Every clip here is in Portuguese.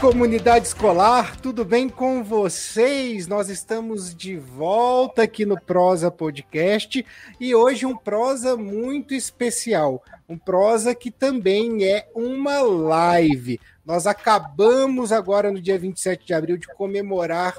Comunidade escolar, tudo bem com vocês? Nós estamos de volta aqui no Prosa Podcast e hoje um prosa muito especial, um prosa que também é uma live. Nós acabamos agora no dia 27 de abril de comemorar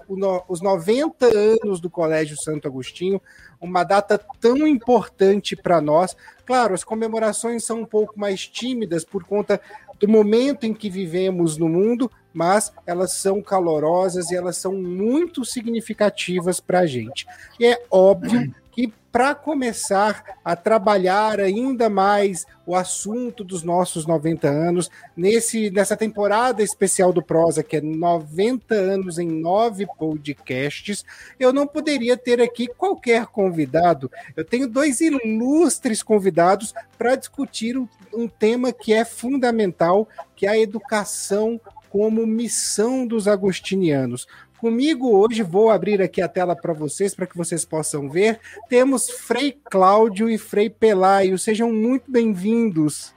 os 90 anos do Colégio Santo Agostinho, uma data tão importante para nós. Claro, as comemorações são um pouco mais tímidas por conta do momento em que vivemos no mundo, mas elas são calorosas e elas são muito significativas para a gente. E é óbvio que para começar a trabalhar ainda mais o assunto dos nossos 90 anos, nesse, nessa temporada especial do Prosa, que é 90 anos em nove podcasts, eu não poderia ter aqui qualquer convidado. Eu tenho dois ilustres convidados para discutir um, um tema que é fundamental, que é a educação como missão dos agostinianos. Comigo hoje, vou abrir aqui a tela para vocês, para que vocês possam ver. Temos Frei Cláudio e Frei Pelaio. Sejam muito bem-vindos.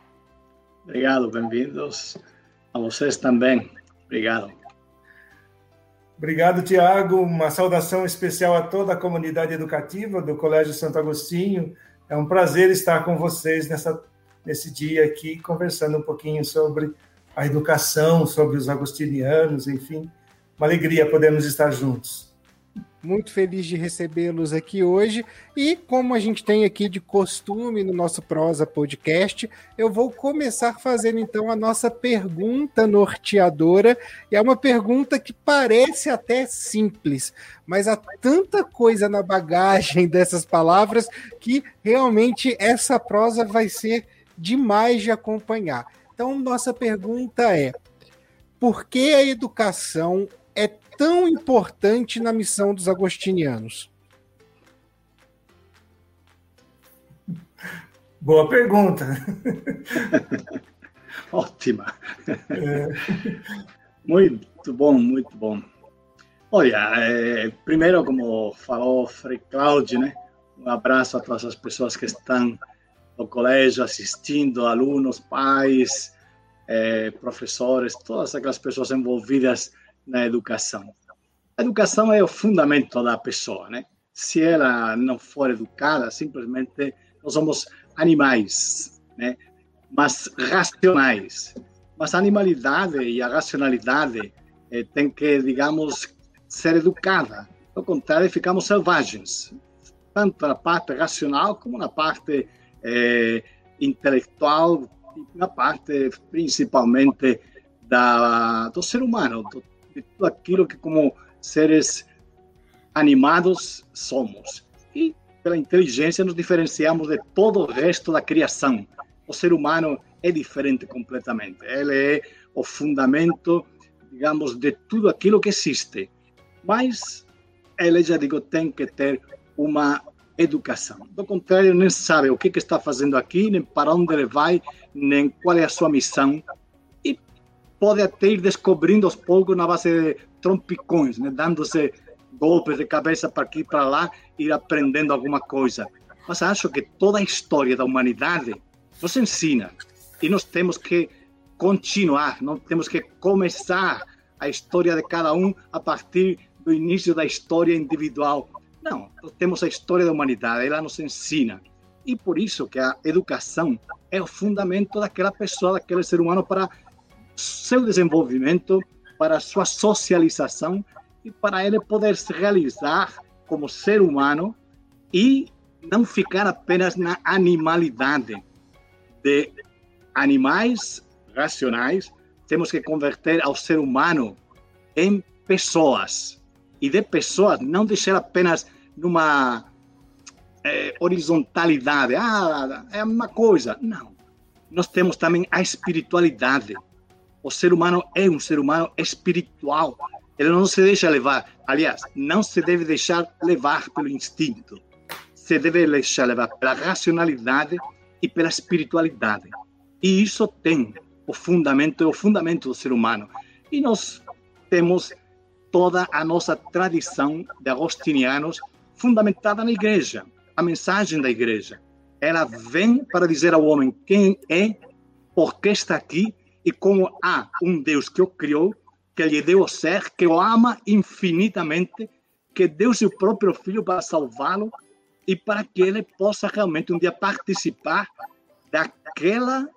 Obrigado, bem-vindos a vocês também. Obrigado. Obrigado, Tiago. Uma saudação especial a toda a comunidade educativa do Colégio Santo Agostinho. É um prazer estar com vocês nessa, nesse dia aqui, conversando um pouquinho sobre a educação, sobre os agostinianos, enfim uma alegria podermos estar juntos. Muito feliz de recebê-los aqui hoje. E como a gente tem aqui de costume no nosso Prosa Podcast, eu vou começar fazendo então a nossa pergunta norteadora. E é uma pergunta que parece até simples, mas há tanta coisa na bagagem dessas palavras que realmente essa prosa vai ser demais de acompanhar. Então, nossa pergunta é: por que a educação é tão importante na missão dos agostinianos? Boa pergunta. Ótima. É. Muito bom, muito bom. Olha, é, primeiro, como falou Frei Cláudio, né? um abraço a todas as pessoas que estão no colégio assistindo, alunos, pais, é, professores, todas aquelas pessoas envolvidas na educação. A educação é o fundamento da pessoa, né? Se ela não for educada, simplesmente nós somos animais, né? Mas racionais. Mas a animalidade e a racionalidade eh, tem que, digamos, ser educada. Ao contrário, ficamos selvagens, tanto na parte racional como na parte eh, intelectual e na parte principalmente da, do ser humano, do, de tudo aquilo que, como seres animados, somos. E pela inteligência nos diferenciamos de todo o resto da criação. O ser humano é diferente completamente. Ele é o fundamento, digamos, de tudo aquilo que existe. Mas ele, já digo, tem que ter uma educação. Do contrário, nem sabe o que, que está fazendo aqui, nem para onde ele vai, nem qual é a sua missão pode até ir descobrindo aos poucos na base de trompicões, né? dando-se golpes de cabeça para aqui e para lá, ir aprendendo alguma coisa. Mas acho que toda a história da humanidade nos ensina e nós temos que continuar, não temos que começar a história de cada um a partir do início da história individual. Não, temos a história da humanidade, ela nos ensina. E por isso que a educação é o fundamento daquela pessoa, daquele ser humano para seu desenvolvimento, para sua socialização e para ele poder se realizar como ser humano e não ficar apenas na animalidade de animais racionais, temos que converter ao ser humano em pessoas e de pessoas não deixar apenas numa é, horizontalidade, ah, é uma coisa. Não. Nós temos também a espiritualidade o ser humano é um ser humano espiritual. Ele não se deixa levar. Aliás, não se deve deixar levar pelo instinto. Se deve deixar levar pela racionalidade e pela espiritualidade. E isso tem o fundamento, o fundamento do ser humano. E nós temos toda a nossa tradição de agostinianos fundamentada na igreja. A mensagem da igreja. Ela vem para dizer ao homem quem é, por que está aqui e como há um Deus que o criou, que lhe deu o ser, que o ama infinitamente, que deu seu próprio filho para salvá-lo e para que ele possa realmente um dia participar daquela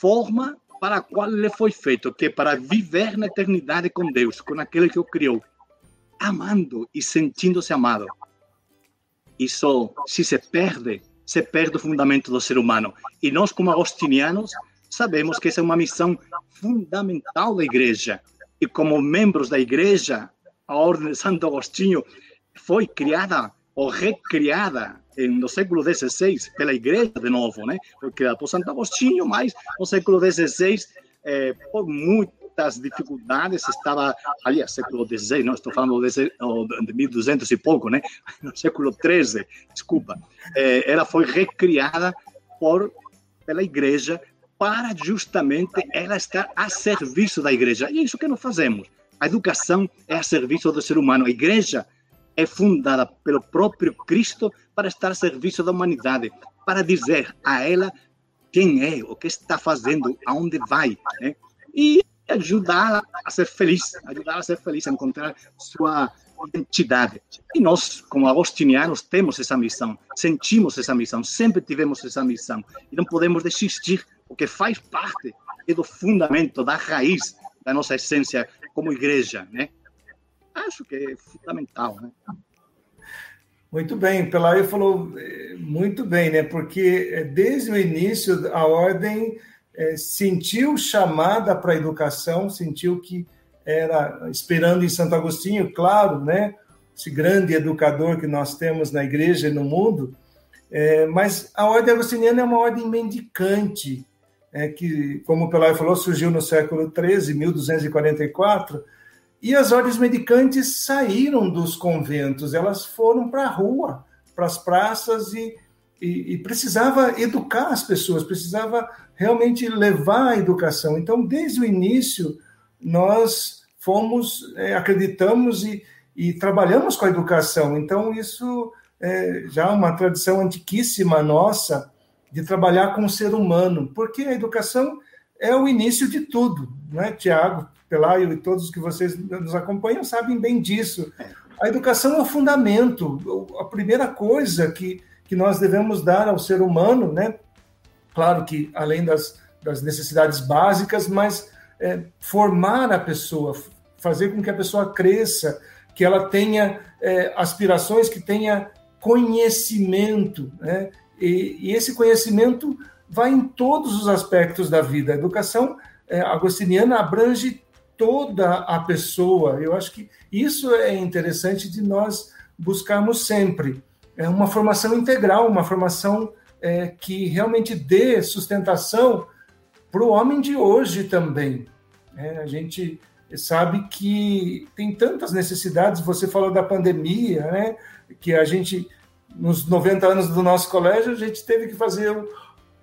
forma para a qual ele foi feito, que é para viver na eternidade com Deus, com aquele que o criou, amando e sentindo-se amado. Isso, se se perde, se perde o fundamento do ser humano. E nós, como agostinianos, sabemos que essa é uma missão fundamental da igreja. E como membros da igreja, a Ordem de Santo Agostinho foi criada ou recriada no século XVI pela igreja de novo, né? Foi criada por Santo Agostinho, mas no século XVI, eh, por muitas dificuldades, estava, aliás, século XVI, não estou falando de, de 1200 e pouco, né? No século XIII, desculpa. Eh, ela foi recriada por pela igreja para justamente ela estar a serviço da igreja. E é isso que nós fazemos. A educação é a serviço do ser humano. A igreja é fundada pelo próprio Cristo para estar a serviço da humanidade, para dizer a ela quem é, o que está fazendo, aonde vai, né? E ajudá-la a ser feliz, ajudá-la a ser feliz, a encontrar sua identidade. E nós, como agostinianos, temos essa missão, sentimos essa missão, sempre tivemos essa missão. E não podemos desistir porque faz parte do fundamento, da raiz da nossa essência como igreja, né? Acho que é fundamental, né? Muito bem, Pelayo falou eh, muito bem, né? Porque eh, desde o início a ordem é, sentiu chamada para a educação, sentiu que era esperando em Santo Agostinho, claro, né? Esse grande educador que nós temos na igreja e no mundo, é, mas a ordem agostiniana é uma ordem mendicante, é, que, como o Pelai falou, surgiu no século XIII, 1244, e as ordens medicantes saíram dos conventos, elas foram para a rua, para as praças, e, e, e, precisava educar as pessoas, precisava realmente levar a educação. Então, desde o início, nós fomos, é, acreditamos e, e, trabalhamos com a educação. Então, isso é já uma tradição antiquíssima nossa, de trabalhar com o ser humano, porque a educação é o início de tudo, né? Tiago, Pelaio e todos que vocês nos acompanham sabem bem disso. A educação é o fundamento, a primeira coisa que, que nós devemos dar ao ser humano, né? Claro que além das, das necessidades básicas, mas é, formar a pessoa, fazer com que a pessoa cresça, que ela tenha é, aspirações, que tenha conhecimento, né? E, e, esse conhecimento vai em todos os aspectos da vida. A educação é, agostiniana abrange toda a pessoa. Eu acho que isso é interessante de nós buscarmos sempre. É uma formação integral, uma formação é, que realmente dê sustentação para o homem de hoje também. É, a gente sabe que tem tantas necessidades. Você falou da pandemia, né? Que a gente nos 90 anos do nosso colégio, a gente teve que fazer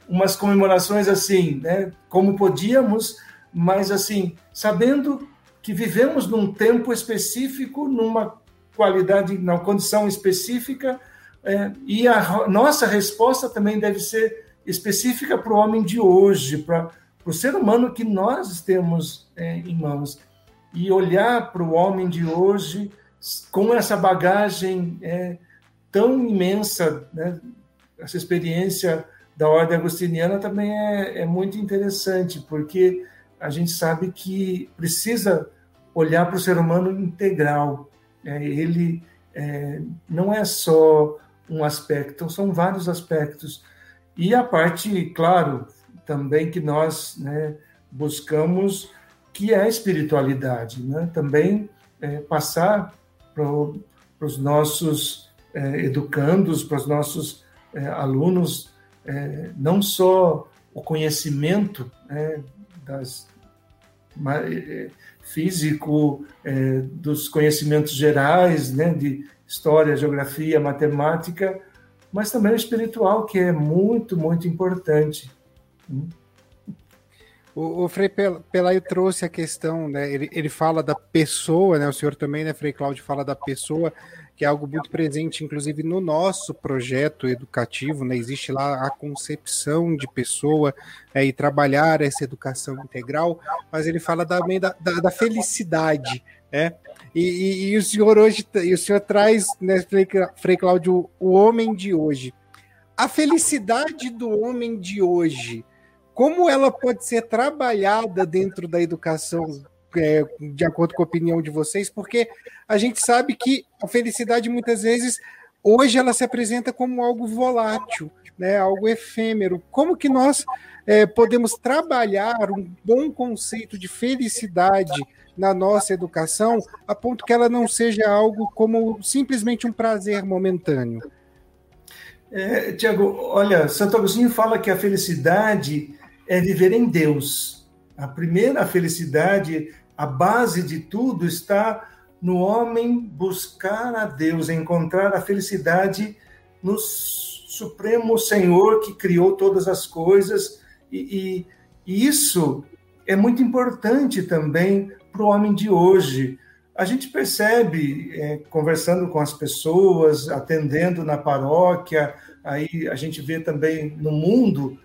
umas comemorações assim, né, como podíamos, mas assim, sabendo que vivemos num tempo específico, numa qualidade, numa condição específica, é, e a nossa resposta também deve ser específica para o homem de hoje, para o ser humano que nós temos é, em mãos. E olhar para o homem de hoje com essa bagagem é, tão imensa, né? essa experiência da ordem agostiniana também é, é muito interessante, porque a gente sabe que precisa olhar para o ser humano integral. Né? Ele é, não é só um aspecto, são vários aspectos. E a parte, claro, também que nós né, buscamos, que é a espiritualidade. Né? Também é, passar para os nossos é, educandos, para os nossos é, alunos, é, não só o conhecimento né, das, é, físico, é, dos conhecimentos gerais, né, de história, geografia, matemática, mas também o espiritual, que é muito, muito importante. O, o Frei Pelaio trouxe a questão, né? Ele, ele fala da pessoa, né? O senhor também, né, Frei Cláudio, fala da pessoa que é algo muito presente, inclusive, no nosso projeto educativo, né? Existe lá a concepção de pessoa é, e trabalhar essa educação integral, mas ele fala também da, da, da felicidade, né? E, e, e, o senhor hoje, e o senhor traz, né, Frei Cláudio, o homem de hoje. A felicidade do homem de hoje, como ela pode ser trabalhada dentro da educação é, de acordo com a opinião de vocês, porque a gente sabe que a felicidade muitas vezes hoje ela se apresenta como algo volátil, né, algo efêmero. Como que nós é, podemos trabalhar um bom conceito de felicidade na nossa educação, a ponto que ela não seja algo como simplesmente um prazer momentâneo? É, Tiago, olha, Santo Agostinho fala que a felicidade é viver em Deus. A primeira felicidade a base de tudo está no homem buscar a Deus, encontrar a felicidade no Supremo Senhor que criou todas as coisas. E, e, e isso é muito importante também para o homem de hoje. A gente percebe, é, conversando com as pessoas, atendendo na paróquia, aí a gente vê também no mundo,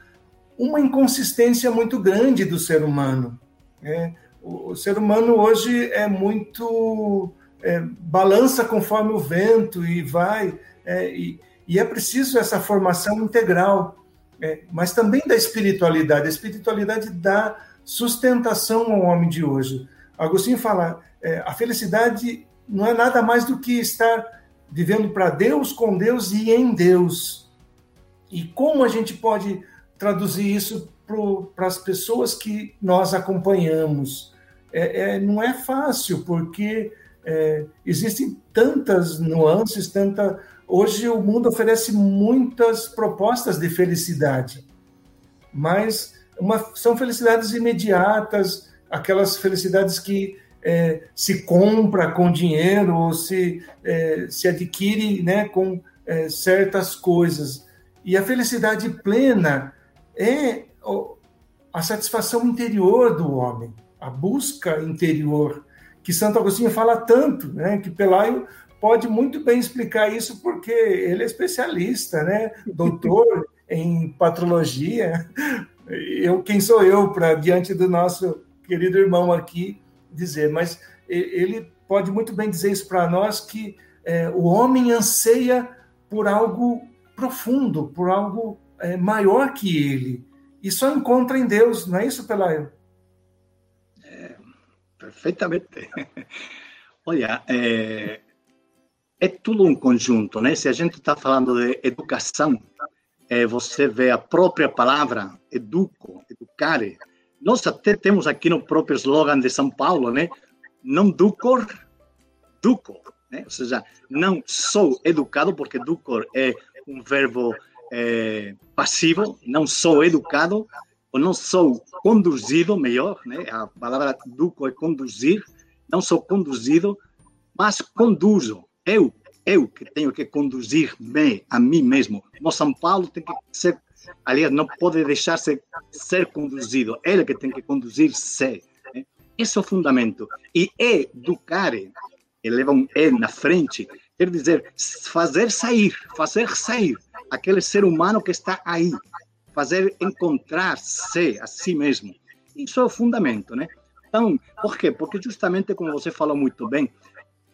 uma inconsistência muito grande do ser humano. É, o, ser humano hoje é muito é, balança conforme o vento e vai é, e, e, é preciso essa formação integral, é, mas também da espiritualidade. A espiritualidade dá sustentação ao homem de hoje. Agostinho fala, é, a felicidade não é nada mais do que estar vivendo para Deus, com Deus e em Deus. E como a gente pode traduzir isso para as pessoas que nós acompanhamos. É, é, não é fácil, porque é, existem tantas nuances, tanta. Hoje o mundo oferece muitas propostas de felicidade, mas uma, são felicidades imediatas, aquelas felicidades que é, se compra com dinheiro ou se, é, se adquire né, com é, certas coisas. E a felicidade plena é a satisfação interior do homem, a busca interior, que Santo Agostinho fala tanto, né? Que Pelayo pode muito bem explicar isso porque ele é especialista, né? Doutor em patrologia. Eu quem sou eu para diante do nosso querido irmão aqui dizer, mas ele pode muito bem dizer isso para nós que é, o homem anseia por algo profundo, por algo é, maior que ele e só encontra em Deus, não é isso, Pelayo? É, perfeitamente. Olha, é, é, tudo um conjunto, né? Se a gente está falando de educação, é, você vê a própria palavra educo, educare. Nós até temos aqui no próprio slogan de São Paulo, né? Não ducor, duco. Né? Ou seja, não sou educado, porque ducor é um verbo é, passivo, não sou educado, ou não sou conduzido, melhor, né? a palavra duco é conduzir, não sou conduzido, mas conduzo. Eu, eu que tenho que conduzir-me a mim mesmo. No São Paulo tem que ser, aliás, não pode deixar-se ser conduzido, ele que tem que conduzir-se. Né? Esse é o fundamento. E educar, eleva um E na frente, quer dizer, fazer sair, fazer sair aquele ser humano que está aí, fazer encontrar-se a si mesmo. Isso é o fundamento, né? Então, por quê? Porque justamente como você falou muito bem,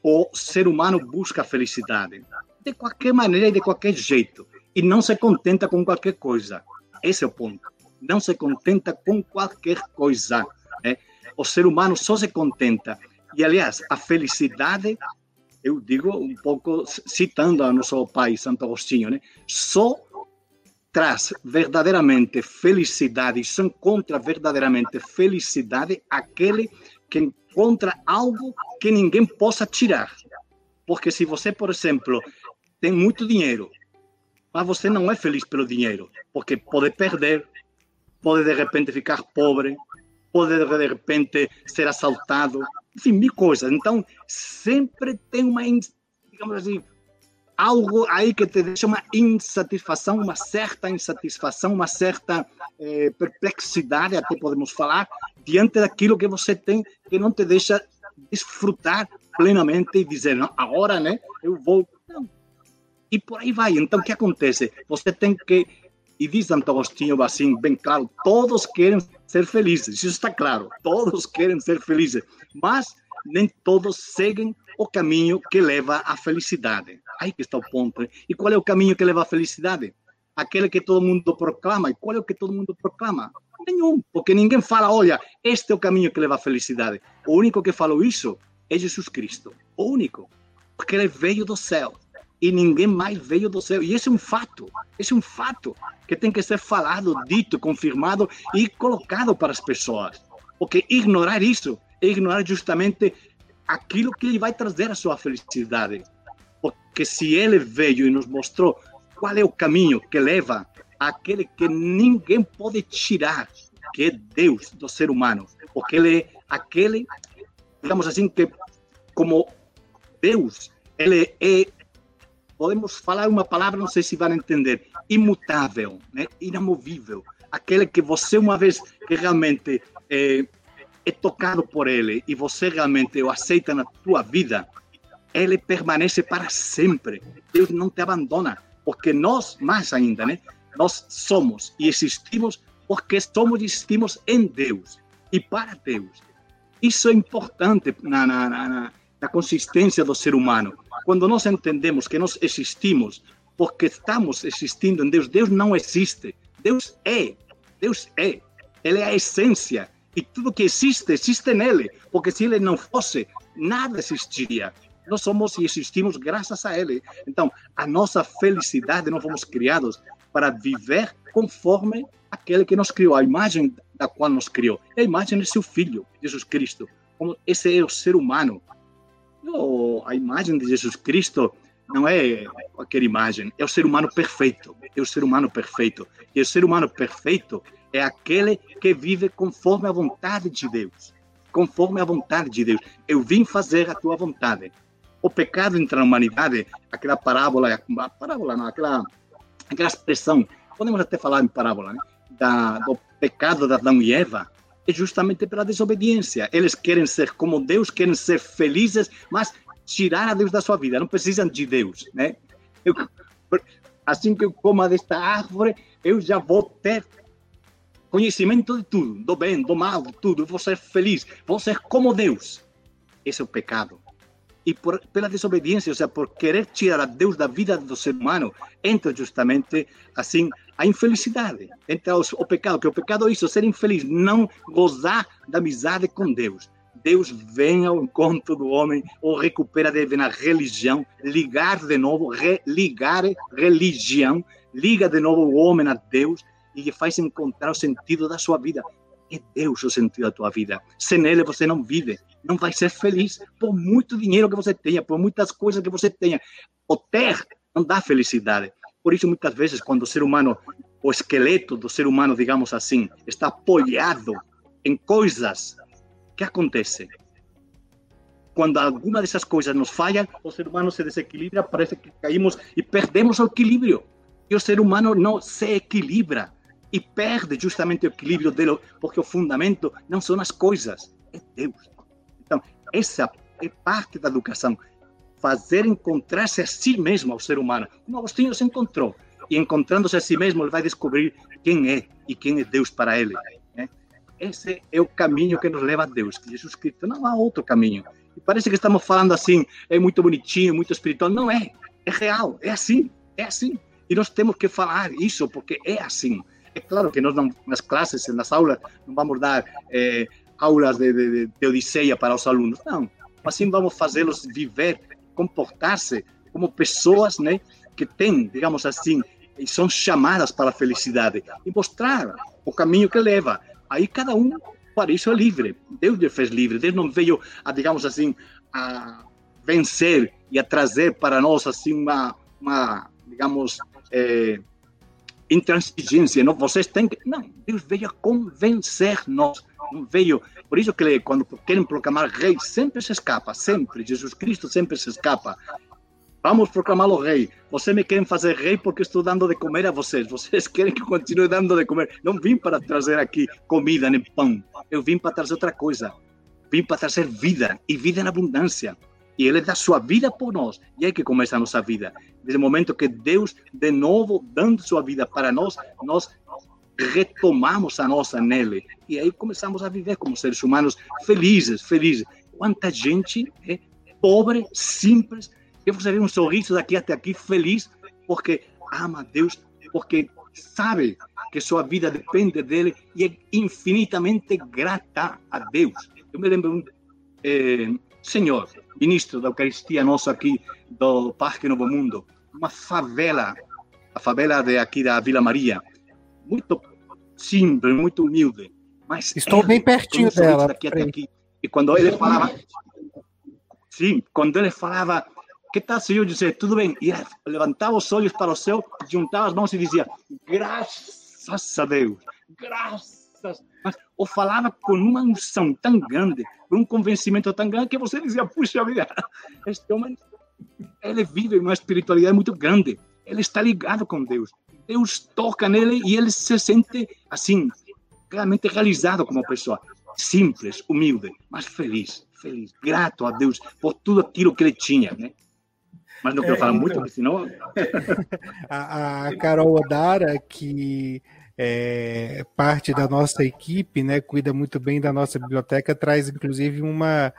o ser humano busca a felicidade de qualquer maneira e de qualquer jeito e não se contenta com qualquer coisa. Esse é o ponto. Não se contenta com qualquer coisa. Né? O ser humano só se contenta. E, aliás, a felicidade eu digo um pouco citando a nosso pai Santo Agostinho, né? Só traz verdadeiramente felicidade, só encontra verdadeiramente felicidade aquele que encontra algo que ninguém possa tirar. Porque se você, por exemplo, tem muito dinheiro, mas você não é feliz pelo dinheiro, porque pode perder, pode de repente ficar pobre, pode de repente ser assaltado, enfim, mil coisas. Então, sempre tem uma, digamos assim, algo aí que te deixa uma insatisfação, uma certa insatisfação, uma certa eh, perplexidade, até podemos falar, diante daquilo que você tem, que não te deixa desfrutar plenamente e dizer, não, agora, né, eu vou. E por aí vai. Então, o que acontece? Você tem que. E diz Santo Agostinho assim, bem claro: todos querem ser felizes. Isso está claro. Todos querem ser felizes. Mas nem todos seguem o caminho que leva à felicidade. Aí que está o ponto. E qual é o caminho que leva à felicidade? Aquele que todo mundo proclama. E qual é o que todo mundo proclama? Nenhum, porque ninguém fala, olha, este é o caminho que leva à felicidade. O único que falou isso é Jesus Cristo. O único. Porque ele veio do céu. E ninguém mais veio do céu. E esse é um fato. Esse é um fato que tem que ser falado, dito, confirmado e colocado para as pessoas. Porque ignorar isso é ignorar justamente aquilo que ele vai trazer a sua felicidade. Porque se ele veio e nos mostrou qual é o caminho que leva aquele que ninguém pode tirar, que é Deus do ser humano, porque ele é aquele, digamos assim, que como Deus, ele é, podemos falar uma palavra, não sei se vão entender, imutável, né? inamovível, aquele que você uma vez que realmente é, é tocado por ele e você realmente o aceita na tua vida, ele permanece para sempre. Deus não te abandona, porque nós, mais ainda, né? Nós somos e existimos porque somos e existimos em Deus e para Deus. Isso é importante na, na, na, na consistência do ser humano. Quando nós entendemos que nós existimos porque estamos existindo em Deus, Deus não existe. Deus é. Deus é. Ele é a essência. E tudo que existe, existe nele. Porque se ele não fosse, nada existiria. Nós somos e existimos graças a ele. Então, a nossa felicidade, nós fomos criados para viver conforme aquele que nos criou, a imagem da qual nos criou. a imagem de seu Filho, Jesus Cristo. Como esse é o ser humano. A imagem de Jesus Cristo não é qualquer imagem, é o ser humano perfeito. É o ser humano perfeito. E o ser humano perfeito é aquele que vive conforme a vontade de Deus. Conforme a vontade de Deus. Eu vim fazer a tua vontade. O pecado entra na humanidade, aquela parábola, parábola não, aquela aquela expressão, podemos até falar em parábola, né? da, do pecado de Adão e Eva, é justamente pela desobediência. Eles querem ser como Deus, querem ser felizes, mas tirar a Deus da sua vida, não precisam de Deus, né? Eu, assim que eu coma desta árvore, eu já vou ter conhecimento de tudo, do bem, do mal, de tudo, vou ser feliz, vou ser como Deus. Esse é o pecado e por, pela desobediência, ou seja, por querer tirar a Deus da vida do ser humano, entra justamente assim a infelicidade, entra o pecado, que o pecado é isso, ser infeliz, não gozar da amizade com Deus. Deus vem ao encontro do homem, ou recupera dele na religião, ligar de novo, religar religião, liga de novo o homem a Deus e faz encontrar o sentido da sua vida. É Deus o sentido da tua vida. Sem Ele você não vive não vai ser feliz por muito dinheiro que você tenha, por muitas coisas que você tenha. O ter não dá felicidade. Por isso, muitas vezes, quando o ser humano, o esqueleto do ser humano, digamos assim, está apoiado em coisas, que acontece? Quando alguma dessas coisas nos falha, o ser humano se desequilibra, parece que caímos e perdemos o equilíbrio. E o ser humano não se equilibra e perde justamente o equilíbrio dele, porque o fundamento não são as coisas, é Deus. Então, essa é parte da educação. Fazer encontrar-se a si mesmo ao ser humano. Como Agostinho se encontrou. E encontrando-se a si mesmo, ele vai descobrir quem é e quem é Deus para ele. Né? Esse é o caminho que nos leva a Deus. Jesus Cristo não há outro caminho. E parece que estamos falando assim, é muito bonitinho, muito espiritual. Não é. É real. É assim. É assim. E nós temos que falar isso porque é assim. Claro que nós não, nas classes, nas aulas, não vamos dar eh, aulas de, de, de Odisseia para os alunos. Não, assim vamos fazê-los viver, comportar-se como pessoas né, que têm, digamos assim, e são chamadas para a felicidade e mostrar o caminho que leva. Aí cada um, para isso, é livre. Deus lhe fez livre. Deus não veio, a, digamos assim, a vencer e a trazer para nós assim uma, uma digamos, é, intransigência. Não, vocês têm que. Não, Deus veio a convencer-nos veio. Por isso que quando querem proclamar rei, sempre se escapa, sempre. Jesus Cristo sempre se escapa. Vamos proclamá-lo rei. Vocês me querem fazer rei porque estou dando de comer a vocês. Vocês querem que eu continue dando de comer. Não vim para trazer aqui comida nem pão. Eu vim para trazer outra coisa. Vim para trazer vida e vida em abundância. E Ele dá sua vida por nós. E aí que começa a nossa vida. O momento que Deus, de novo, dando sua vida para nós, nós retomamos a nossa nele. E aí começamos a viver como seres humanos felizes, felizes. Quanta gente é pobre, simples, que você um sorriso daqui até aqui, feliz, porque ama Deus, porque sabe que sua vida depende dele e é infinitamente grata a Deus. Eu me lembro senhor, ministro da Eucaristia nosso aqui do Parque Novo Mundo, uma favela, a favela de aqui da Vila Maria, muito simples, muito humilde. Mas Estou bem pertinho dela. Daqui até aqui. E quando ele falava, sim, quando ele falava que tal, Senhor José? Tudo bem? E levantava os olhos para o céu, juntava as mãos e dizia: Graças a Deus, graças. Mas ou falava com uma unção tão grande, com um convencimento tão grande, que você dizia: Puxa vida, este homem, ele vive uma espiritualidade muito grande. Ele está ligado com Deus. Deus toca nele e ele se sente assim, realmente realizado como pessoa. Simples, humilde, mas feliz, feliz, grato a Deus por tudo aquilo que ele tinha, né? Mas não quero é, falar então... muito, senão. a, a Carol Odara, que é parte da nossa equipe, né, cuida muito bem da nossa biblioteca, traz inclusive uma,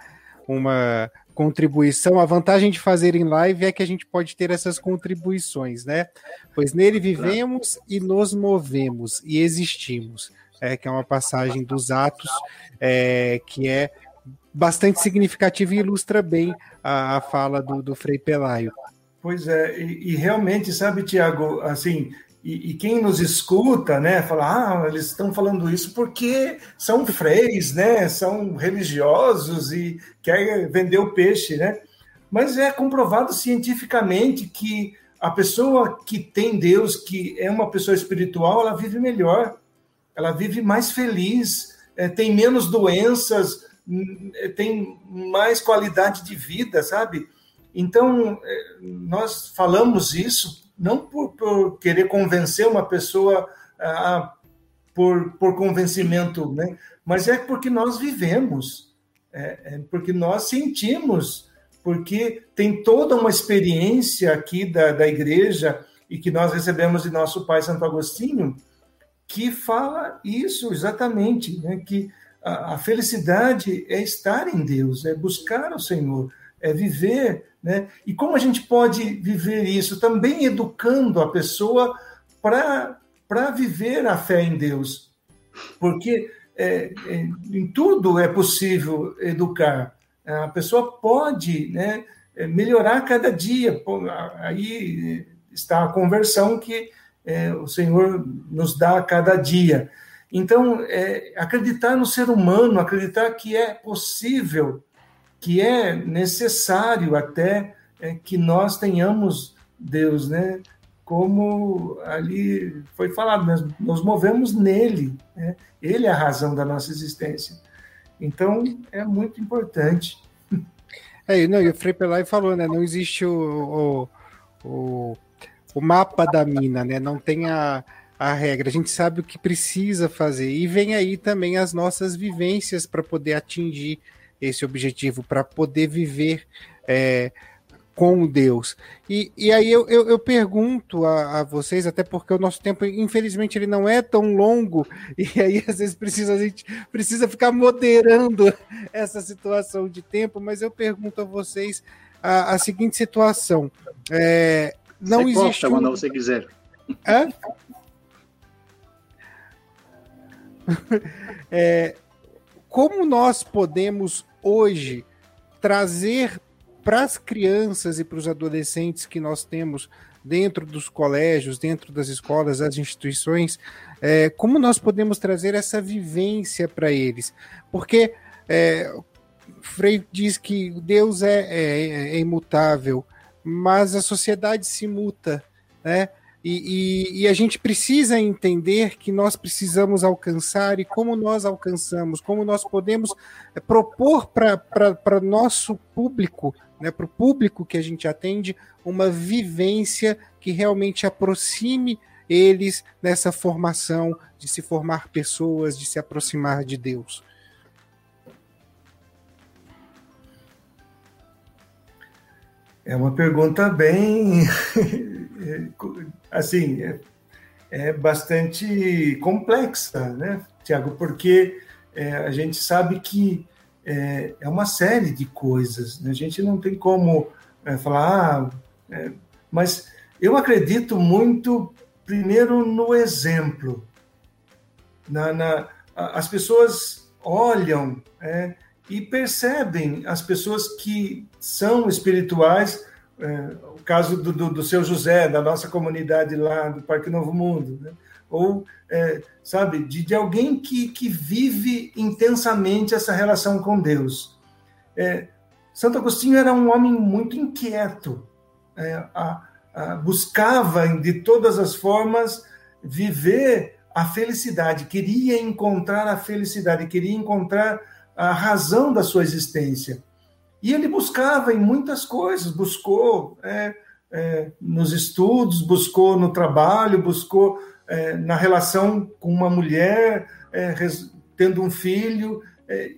uma contribuição. A vantagem de fazer em live é que a gente pode ter essas contribuições, né? Pois nele vivemos e nos movemos e existimos. É, que é uma passagem dos Atos, é, que é bastante significativa e ilustra bem a, a fala do, do Frei Pelaio. Pois é, e, e realmente, sabe, Tiago, assim, e, e, quem nos escuta, né, fala, ah, eles estão falando isso porque são freis, né, são religiosos e querem vender o peixe, né? Mas é comprovado cientificamente que a pessoa que tem Deus, que é uma pessoa espiritual, ela vive melhor, ela vive mais feliz, é, tem menos doenças, é, tem mais qualidade de vida, sabe? Então, é, nós falamos isso não por, por querer convencer uma pessoa por, por convencimento, né? mas é porque nós vivemos, é, é porque nós sentimos, porque tem toda uma experiência aqui da, da igreja e que nós recebemos de nosso pai Santo Agostinho, que fala isso exatamente, né? que a, a felicidade é estar em Deus, é buscar o Senhor, é viver né? E como a gente pode viver isso? Também educando a pessoa para viver a fé em Deus. Porque é, é, em tudo é possível educar. A pessoa pode né, melhorar cada dia. Aí está a conversão que é, o Senhor nos dá a cada dia. Então, é, acreditar no ser humano, acreditar que é possível que é necessário até é, que nós tenhamos Deus, né? Como ali foi falado mesmo, nos movemos nele, né? ele é a razão da nossa existência. Então, é muito importante. É, não, e o Frei Pelai falou, né? Não existe o, o, o, o mapa da mina, né? Não tem a, a regra. A gente sabe o que precisa fazer. E vem aí também as nossas vivências para poder atingir esse objetivo, para poder viver é, com Deus. E, e aí eu, eu, eu pergunto a, a, vocês, até porque o nosso tempo, infelizmente, ele não é tão longo, e aí às vezes precisa, a gente precisa ficar moderando essa situação de tempo, mas eu pergunto a vocês a, a seguinte situação. É, não você existe. um... quando você quiser. É? é, como nós podemos hoje trazer para as crianças e para os adolescentes que nós temos dentro dos colégios, dentro das escolas, das instituições, é, como nós podemos trazer essa vivência para eles? Porque é, Frei diz que Deus é, é, é imutável, mas a sociedade se muta, né? E, e, e, a gente precisa entender que nós precisamos alcançar e como nós alcançamos, como nós podemos é, propor para nosso público, né, para o público que a gente atende, uma vivência que realmente aproxime eles nessa formação de se formar pessoas, de se aproximar de Deus. É uma pergunta bem. assim, é, é, bastante complexa, né, Tiago? Porque é, a gente sabe que é, é, uma série de coisas. Né? A gente não tem como é, falar. Ah, é, mas eu acredito muito, primeiro, no exemplo. Na, na as pessoas olham é, e percebem as pessoas que são espirituais, é, o caso do, do, do, seu José, da nossa comunidade lá do Parque Novo Mundo, né? ou, é, sabe, de, de alguém que, que vive intensamente essa relação com Deus. É, Santo Agostinho era um homem muito inquieto, é, a, a, buscava de todas as formas viver a felicidade, queria encontrar a felicidade, queria encontrar a razão da sua existência. E ele buscava em muitas coisas, buscou é, é, nos estudos, buscou no trabalho, buscou é, na relação com uma mulher, é, tendo um filho. É,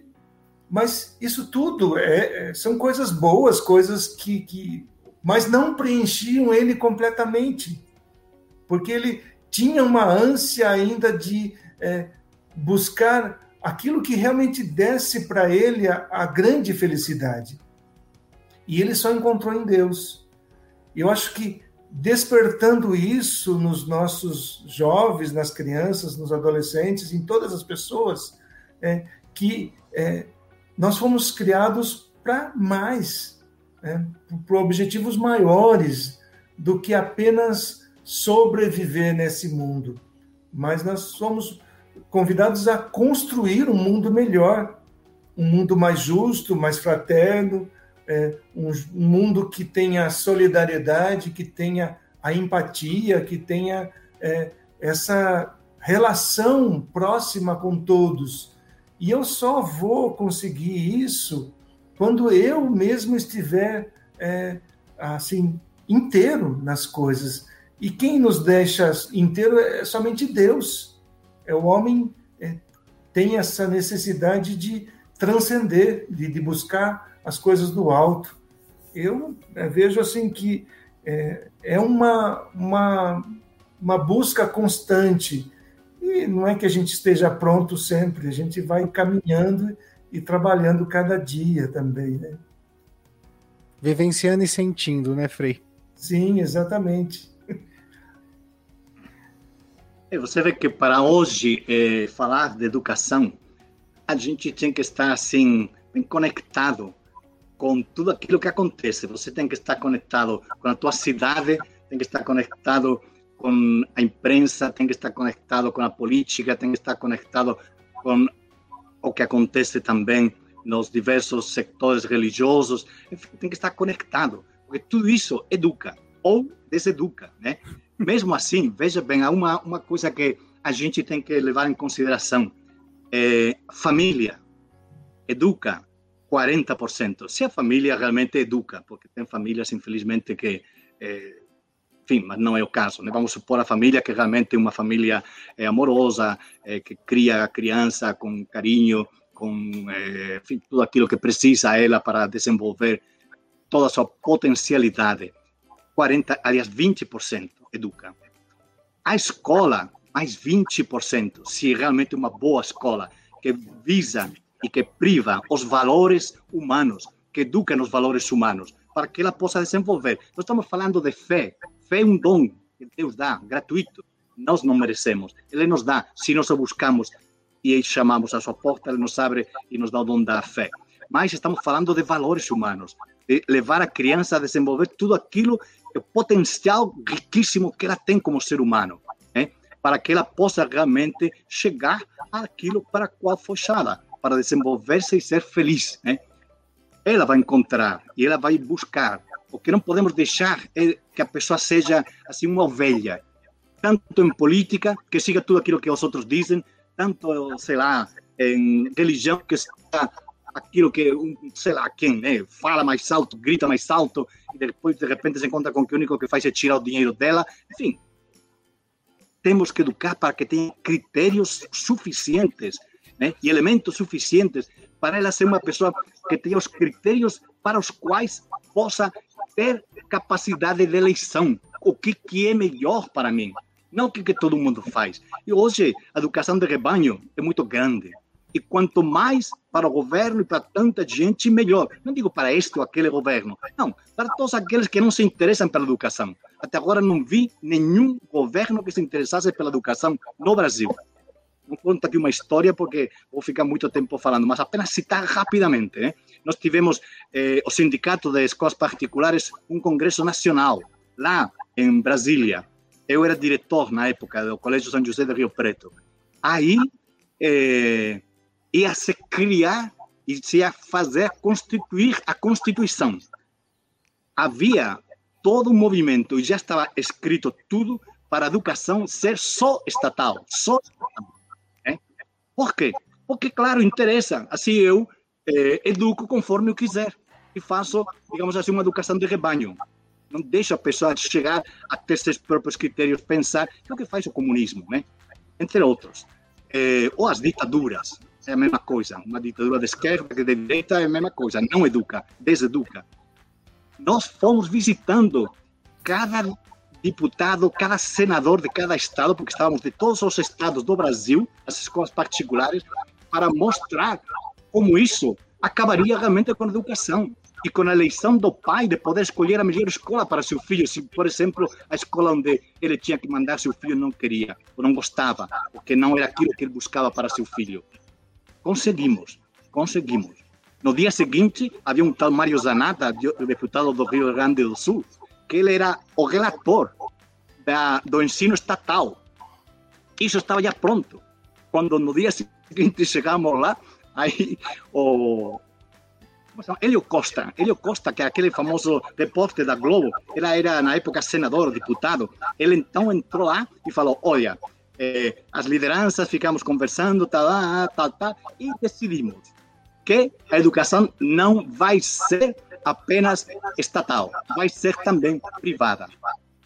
mas isso tudo é, são coisas boas, coisas que, que. Mas não preenchiam ele completamente, porque ele tinha uma ânsia ainda de buscar aquilo que realmente desse para ele a, a, grande felicidade. E ele só encontrou em Deus. Eu acho que despertando isso nos nossos jovens, nas crianças, nos adolescentes, em todas as pessoas, é, que é, nós fomos criados para mais, é, para objetivos maiores do que apenas sobreviver nesse mundo. Mas nós somos convidados a construir um mundo melhor, um mundo mais justo, mais fraterno, é, um, mundo que tenha solidariedade, que tenha a empatia, que tenha é, essa relação próxima com todos. E eu só vou conseguir isso quando eu mesmo estiver é, assim inteiro nas coisas. E quem nos deixa inteiro é somente Deus é o homem é, tem essa necessidade de transcender, de, de, buscar as coisas do alto. Eu é, vejo assim que é, é uma, uma, uma busca constante. E não é que a gente esteja pronto sempre, a gente vai caminhando e trabalhando cada dia também, né? Vivenciando e sentindo, né, Frei? Sim, exatamente. E você vê que para hoje é, falar de educação, a gente tem que estar assim bem conectado com tudo aquilo que acontece. Você tem que estar conectado com a tua cidade, tem que estar conectado com a imprensa, tem que estar conectado com a política, tem que estar conectado com o que acontece também nos diversos sectores religiosos. Enfim, tem que estar conectado, porque tudo isso educa ou deseduca, né? Mesmo assim, veja bem, há uma, uma coisa que a gente tem que levar em consideração. É, família educa 40%. Se a família realmente educa, porque tem famílias, infelizmente, que. É, enfim, mas não é o caso. Né? Vamos supor a família que realmente é uma família é, amorosa, é, que cria a criança com carinho, com é, enfim, tudo aquilo que precisa ela para desenvolver toda a sua potencialidade. 40, aliás, 20% educa. A escola, mais 20%, se realmente uma boa escola, que visa e que priva os valores humanos, que educa nos valores humanos, para que ela possa desenvolver. Nós estamos falando de fé. Fé é um dom que Deus dá, gratuito. Nós não merecemos. Ele nos dá, se nós o buscamos e chamamos a sua porta, ele nos abre e nos dá o dom da fé. Mas estamos falando de valores humanos, de levar a criança a desenvolver tudo aquilo o potencial riquíssimo que ela tem como ser humano, né? para que ela possa realmente chegar àquilo para qual foi chamada, para desenvolver-se e ser feliz. Né? Ela vai encontrar e ela vai buscar. O que não podemos deixar é que a pessoa seja assim uma ovelha, tanto em política, que siga tudo aquilo que os outros dizem, tanto, sei lá, em religião, que está aquilo que, sei lá quem, né, fala mais alto, grita mais alto, e depois de repente se encontra com que o único que faz é tirar o dinheiro dela. Enfim, temos que educar para que tenha critérios suficientes né, e elementos suficientes para ela ser uma pessoa que tenha os critérios para os quais possa ter capacidade de eleição. O que, que é melhor para mim? Não o que, que todo mundo faz. E hoje, a educação de rebanho é muito grande. E quanto mais para o governo e para tanta gente, melhor. Não digo para este ou aquele governo. Não, para todos aqueles que não se interessam pela educação. Até agora não vi nenhum governo que se interessasse pela educação no Brasil. Não conto aqui uma história porque vou ficar muito tempo falando, mas apenas citar rapidamente. Né? Nós tivemos eh, o Sindicato de Escolas Particulares, um congresso nacional, lá em Brasília. Eu era diretor na época do Colégio São José de Rio Preto. Aí eh, ia se criar e se ia fazer constituir a Constituição. Havia todo um movimento e já estava escrito tudo para a educação ser só estatal, só estatal. Né? Por quê? Porque, claro, interessa. Assim eu eh, educo conforme eu quiser e faço, digamos assim, uma educação de rebanho. Não deixo a pessoa chegar a ter seus próprios critérios, pensar, é o que faz o comunismo, né? entre outros. Eh, ou as ditaduras, é a mesma coisa. Uma ditadura de esquerda que de direita é a mesma coisa. Não educa, deseduca. Nós fomos visitando cada deputado, cada senador de cada estado, porque estávamos de todos os estados do Brasil, as escolas particulares, para mostrar como isso acabaria realmente com a educação e com a eleição do pai de poder escolher a melhor escola para seu filho. Se, por exemplo, a escola onde ele tinha que mandar seu filho não queria, ou não gostava, porque não era aquilo que ele buscava para seu filho. Conseguimos, conseguimos. No dia seguinte, havia um tal Mário Zanata, deputado do Rio Grande do Sul, que ele era o relator da, do ensino estatal. Isso estava já pronto. Quando no dia seguinte chegamos lá, aí o Hélio Costa, Hélio Costa, que é aquele famoso repórter da Globo, ele era na época senador, deputado, ele então entrou lá e falou, olha, eh, as lideranças ficamos conversando, tal, tal, tal, e decidimos que a educação não vai ser apenas estatal, vai ser também privada.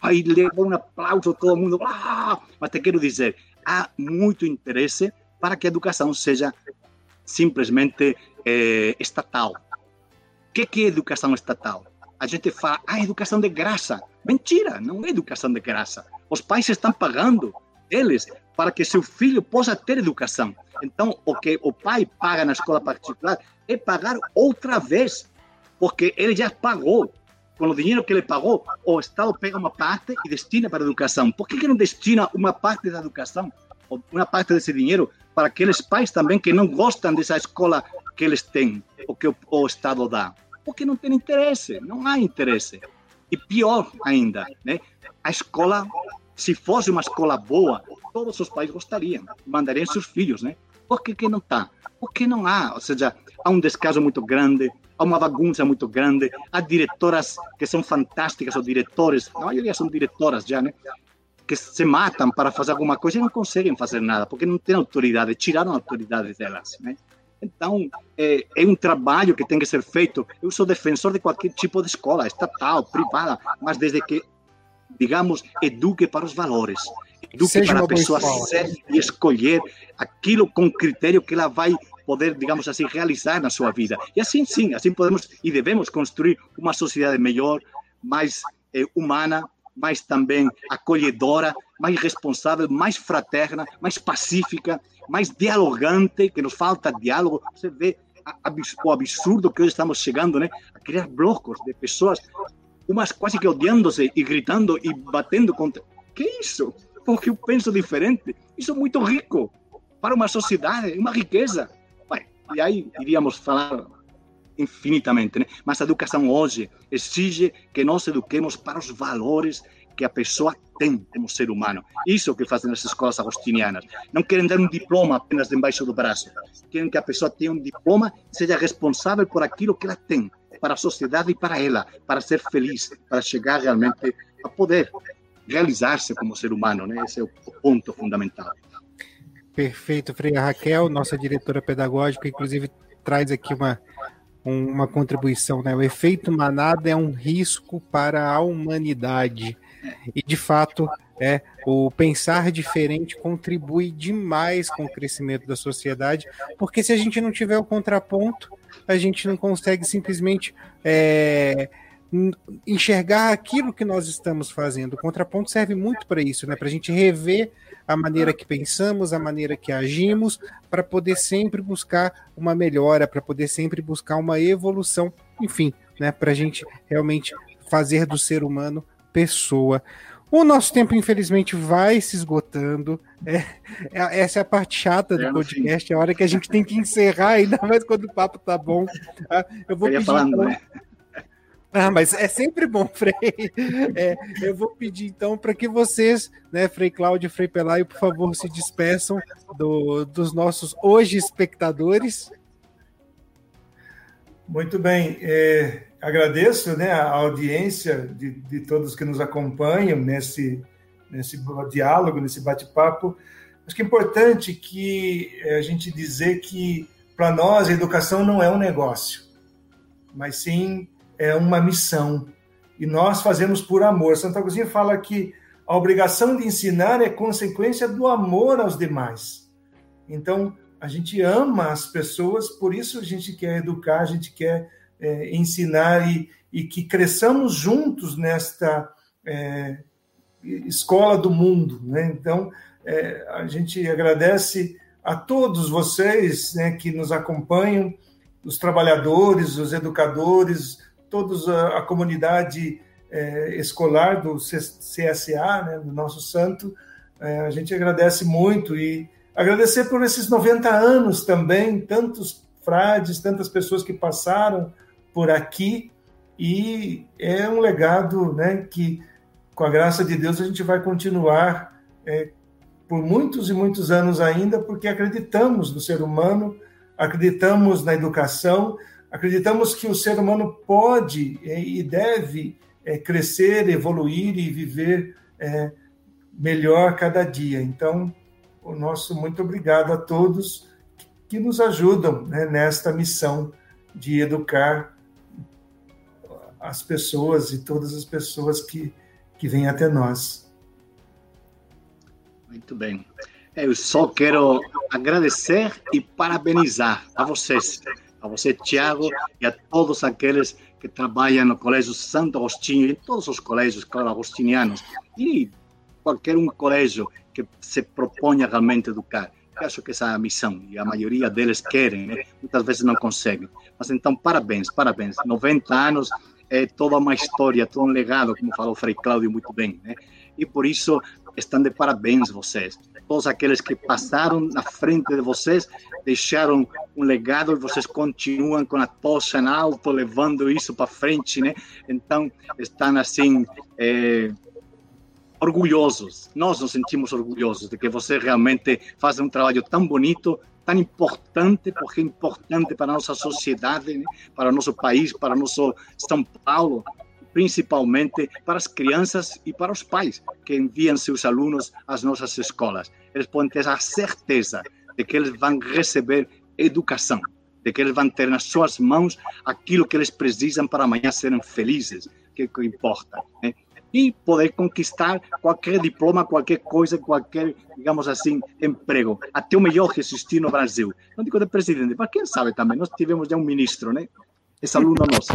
Aí levou um aplauso todo mundo, ah! mas te quero dizer, há muito interesse para que a educação seja simplesmente eh, estatal. O que, que é educação estatal? A gente fala, ah, educação de graça. Mentira, não é educação de graça. Os pais estão pagando eles para que seu filho possa ter educação. Então, o que o pai paga na escola particular é pagar outra vez, porque ele já pagou. Com o dinheiro que ele pagou, o Estado pega uma parte e destina para a educação. Por que, que não destina uma parte da educação, uma parte desse dinheiro, para aqueles pais também que não gostam dessa escola que eles têm, o que o, o Estado dá? Porque não tem interesse, não há interesse. E pior ainda, né? a escola, se fosse uma escola boa, todos os pais gostariam, mandariam seus filhos, né? Por que, que não está? Porque não há, ou seja, há um descaso muito grande, há uma bagunça muito grande, há diretoras que são fantásticas, ou diretores, a maioria são diretoras já, né? Que se matam para fazer alguma coisa e não conseguem fazer nada, porque não têm autoridade, tiraram a autoridade delas, né? Então, é, é, um trabalho que tem que ser feito. Eu sou defensor de qualquer tipo de escola, estatal, privada, mas desde que, digamos, eduque para os valores do que para a pessoa ser e escolher aquilo com critério que ela vai poder, digamos assim, realizar na sua vida. E assim, sim, assim podemos e devemos construir uma sociedade melhor, mais eh, humana, mais também acolhedora, mais responsável, mais fraterna, mais pacífica, mais dialogante, que nos falta diálogo. Você vê o absurdo que hoje estamos chegando, né? A criar blocos de pessoas, umas quase que odiando-se e gritando e batendo contra. Que isso? porque eu penso diferente. Isso é muito rico para uma sociedade, uma riqueza. E aí iríamos falar infinitamente, né? Mas a educação hoje exige que nós eduquemos para os valores que a pessoa tem como ser humano. Isso que fazem as escolas agostinianas. Não querem dar um diploma apenas debaixo do braço. Querem que a pessoa tenha um diploma e seja responsável por aquilo que ela tem, para a sociedade e para ela, para ser feliz, para chegar realmente a poder realizar-se como ser humano, né? Esse é o ponto fundamental. Perfeito, Freia Raquel, nossa diretora pedagógica, inclusive traz aqui uma, uma contribuição, né? O efeito manada é um risco para a humanidade. E de fato, é o pensar diferente contribui demais com o crescimento da sociedade, porque se a gente não tiver o contraponto, a gente não consegue simplesmente é, enxergar aquilo que nós estamos fazendo. O contraponto serve muito para isso, né? Para a gente rever a maneira que pensamos, a maneira que agimos, para poder sempre buscar uma melhora, para poder sempre buscar uma evolução, enfim, né? Para a gente realmente fazer do ser humano pessoa. O nosso tempo, infelizmente, vai se esgotando. É, é, essa é a parte chata do é, podcast, é a hora que a gente tem que encerrar, ainda mais quando o papo tá bom. Ah, eu vou eu pedir. Falando, então... né? Ah, mas é sempre bom, Frei. É, eu vou pedir então para que vocês, né, Frei Cláudio e Frei Pelaio, por favor, se despeçam do, dos nossos hoje espectadores. Muito bem. É, agradeço né, a audiência de, de todos que nos acompanham nesse, nesse diálogo, nesse bate-papo. Acho que é importante que eh, a gente dizer que, para nós, a educação não é um negócio, mas sim é uma missão. E nós fazemos por amor. Santo Agostinho fala que a obrigação de ensinar é consequência do amor aos demais. Então, a gente ama as pessoas, por isso a gente quer educar, a gente quer é, ensinar e, e, que cresçamos juntos nesta é, escola do mundo. Né? Então, é, a gente agradece a todos vocês né, que nos acompanham, os trabalhadores, os educadores, toda a, comunidade é, escolar do CSA, né, do nosso santo. É, a gente agradece muito e agradecer por esses 90 anos também, tantos frades, tantas pessoas que passaram por aqui e é um legado né, que, com a graça de Deus, a gente vai continuar é, por muitos e muitos anos ainda, porque acreditamos no ser humano, acreditamos na educação, acreditamos que o ser humano pode é, e deve é, crescer, evoluir e viver é, melhor cada dia. Então, o nosso muito obrigado a todos que nos ajudam né, nesta missão de educar as pessoas e todas as pessoas que, que vêm até nós. Muito bem. Eu só quero agradecer e parabenizar a vocês, a você, Tiago, e a todos aqueles que trabalham no Colégio Santo Agostinho, em todos os colégios, claro, agostinianos, e qualquer um colégio que se proponha realmente educar. Eu acho que essa é a missão, e a maioria deles querem, né? muitas vezes não conseguem. Mas então, parabéns, parabéns. 90 anos é toda uma história, todo um legado, como falou o Frei Cláudio muito bem, né? E por isso estão de parabéns vocês. Todos aqueles que passaram na frente de vocês deixaram um legado e vocês continuam com a tocha em alto, levando isso para frente, né? Então, estão assim, é, orgulhosos. Nós nos sentimos orgulhosos de que vocês realmente fazem um trabalho tão bonito, tão importante, porque é importante para a nossa sociedade, né? para o nosso país, para o nosso São Paulo, principalmente para as crianças e para os pais que enviam seus alunos às nossas escolas. Eles podem ter a certeza de que eles vão receber educação, de que eles vão ter nas suas mãos aquilo que eles precisam para amanhã serem felizes, que é o que importa. Né? E poder conquistar qualquer diploma, qualquer coisa, qualquer, digamos assim, emprego, até o melhor que existir no Brasil. Não digo de presidente, mas quem sabe também, nós tivemos já um ministro, né? Esse aluno nosso.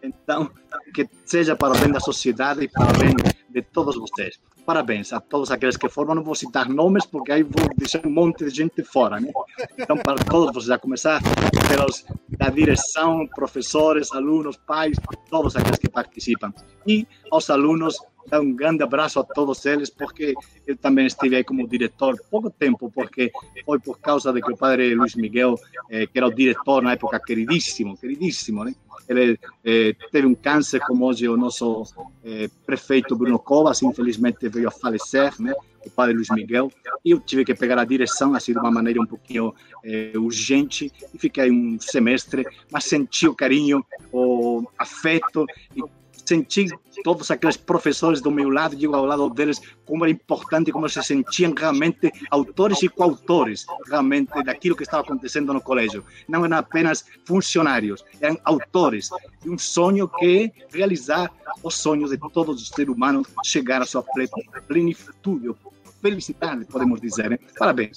Então, que seja para o bem da sociedade e para o bem de todos vocês. Parabéns a todos aqueles que formam. Não vou citar nomes porque aí vou deixar um monte de gente fora, né? Então, para todos vocês, a começar pelos da direção, professores, alunos, pais, todos aqueles que participam. E aos alunos, um grande abraço a todos eles, porque eu também estive aí como diretor pouco tempo, porque foi por causa de que o padre Luiz Miguel, eh, que era o diretor na época, queridíssimo, queridíssimo, né? Ele eh, teve um câncer, como hoje o nosso eh, prefeito Bruno Covas, infelizmente veio a falecer, né? o padre Luiz Miguel, eu tive que pegar a direção, assim, de uma maneira um pouquinho eh, urgente, e fiquei um semestre, mas senti o carinho, o afeto, e senti todos aqueles professores do meu lado, digo ao lado deles, como era importante, como se sentiam realmente autores e coautores, realmente, daquilo que estava acontecendo no colégio. Não eram apenas funcionários, eram autores de um sonho que é realizar os sonhos de todos os seres humanos, chegar à sua plenitude, felicidade, podemos dizer. Né? Parabéns.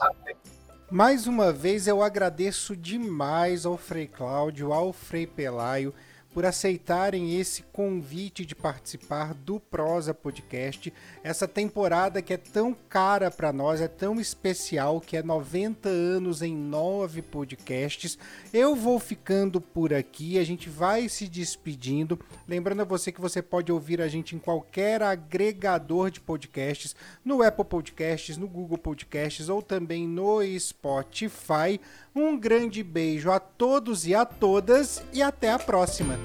Mais uma vez eu agradeço demais ao Frei Cláudio, ao Frei Pelaio, por aceitarem esse convite de participar do Prosa Podcast. Essa temporada que é tão cara para nós, é tão especial, que é 90 anos em nove podcasts. Eu vou ficando por aqui, a gente vai se despedindo. Lembrando a você que você pode ouvir a gente em qualquer agregador de podcasts, no Apple Podcasts, no Google Podcasts ou também no Spotify. Um grande beijo a todos e a todas e até a próxima.